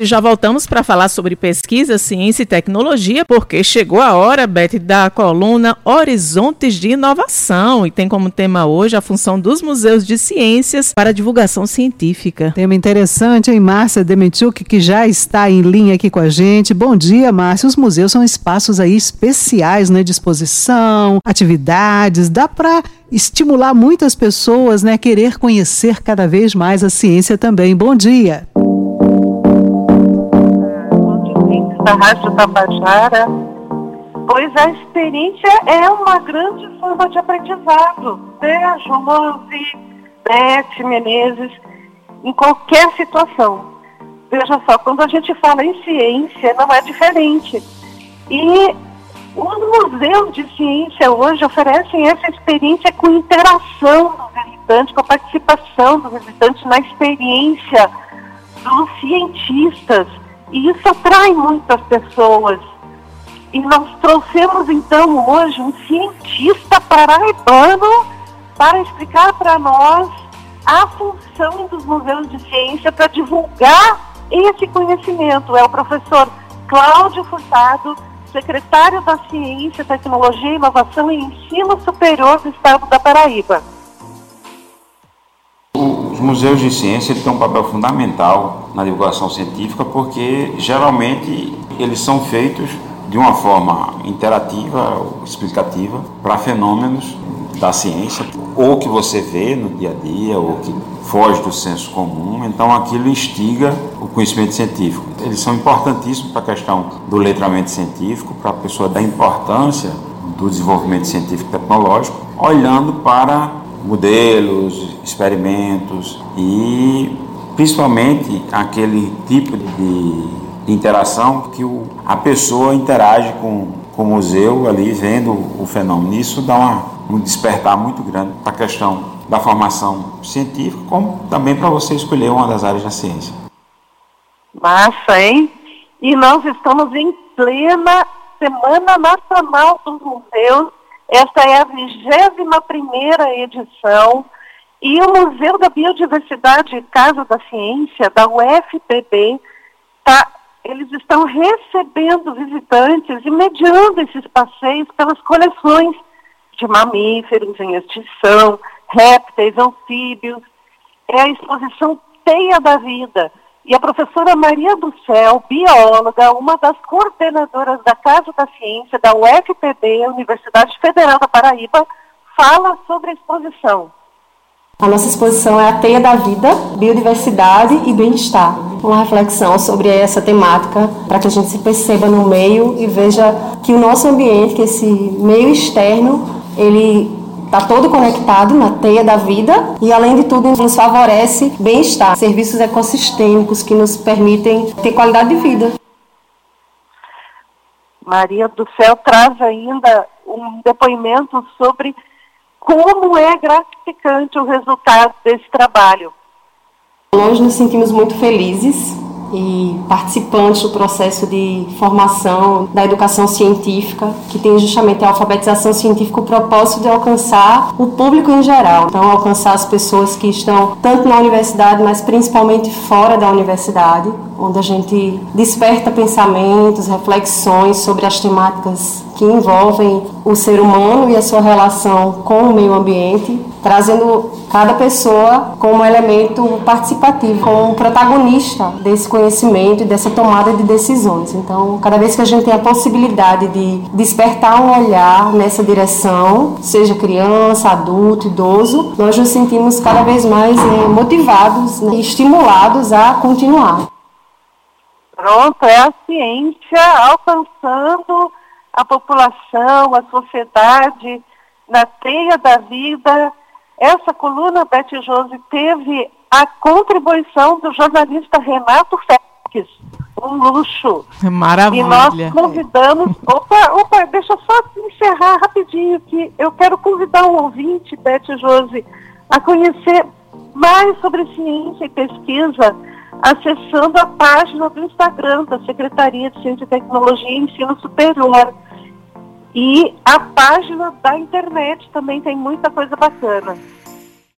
Já voltamos para falar sobre pesquisa, ciência e tecnologia, porque chegou a hora, Beth, da coluna Horizontes de Inovação e tem como tema hoje a função dos museus de ciências para divulgação científica. Tema interessante, hein, Márcia Demetiuk, que já está em linha aqui com a gente. Bom dia, Márcia. Os museus são espaços aí especiais, né, exposição, atividades, dá para estimular muitas pessoas, né, querer conhecer cada vez mais a ciência também. Bom dia da Rádio Tabajara, pois a experiência é uma grande forma de aprendizado. Veja, Mose, Beth, Menezes, em qualquer situação. Veja só, quando a gente fala em ciência, não é diferente. E os museus de ciência hoje oferecem essa experiência com interação do visitante, com a participação do visitante na experiência dos cientistas. E isso atrai muitas pessoas. E nós trouxemos então hoje um cientista paraibano para explicar para nós a função dos museus de ciência para divulgar esse conhecimento. É o professor Cláudio Furtado, secretário da Ciência, Tecnologia, Inovação e Ensino Superior do Estado da Paraíba. Os museus de ciência têm um papel fundamental na divulgação científica porque geralmente eles são feitos de uma forma interativa, explicativa, para fenômenos da ciência, ou que você vê no dia a dia, ou que foge do senso comum, então aquilo instiga o conhecimento científico. Eles são importantíssimos para a questão do letramento científico, para a pessoa dar importância do desenvolvimento científico e tecnológico, olhando para modelos, experimentos e principalmente aquele tipo de interação que o, a pessoa interage com, com o museu ali vendo o fenômeno. Isso dá uma, um despertar muito grande para a questão da formação científica, como também para você escolher uma das áreas da ciência. Massa, hein? E nós estamos em plena Semana Nacional dos Museus esta é a 21 edição e o Museu da Biodiversidade Casa da Ciência, da UFPB, tá, eles estão recebendo visitantes e mediando esses passeios pelas coleções de mamíferos em extinção, répteis, anfíbios. É a exposição Teia da Vida, e a professora Maria do Céu, bióloga, uma das coordenadoras da Casa da Ciência da UFPB, Universidade Federal da Paraíba, fala sobre a exposição. A nossa exposição é a Teia da Vida, Biodiversidade e Bem-Estar. Uma reflexão sobre essa temática para que a gente se perceba no meio e veja que o nosso ambiente, que esse meio externo, ele está todo conectado na teia da vida e, além de tudo, nos favorece bem-estar, serviços ecossistêmicos que nos permitem ter qualidade de vida. Maria do Céu traz ainda um depoimento sobre como é gratificante o resultado desse trabalho. Nós nos sentimos muito felizes e participantes do processo de formação da educação científica, que tem justamente a alfabetização científica o propósito de alcançar o público em geral. Então, alcançar as pessoas que estão tanto na universidade, mas principalmente fora da universidade, onde a gente desperta pensamentos, reflexões sobre as temáticas que envolvem o ser humano e a sua relação com o meio ambiente, trazendo cada pessoa como elemento participativo, como protagonista desse conhecimento e dessa tomada de decisões. Então, cada vez que a gente tem a possibilidade de despertar um olhar nessa direção, seja criança, adulto, idoso, nós nos sentimos cada vez mais é, motivados e estimulados a continuar. Pronto, é a ciência alcançando a população, a sociedade, na teia da vida. Essa coluna, Beth Jose, teve a contribuição do jornalista Renato Félix, um luxo. Maravilha. E nós convidamos. Opa, opa, deixa eu só encerrar rapidinho que eu quero convidar o ouvinte, Beth Jose, a conhecer mais sobre ciência e pesquisa acessando a página do Instagram da Secretaria de Ciência e Tecnologia e Ensino Superior. E a página da internet também tem muita coisa bacana.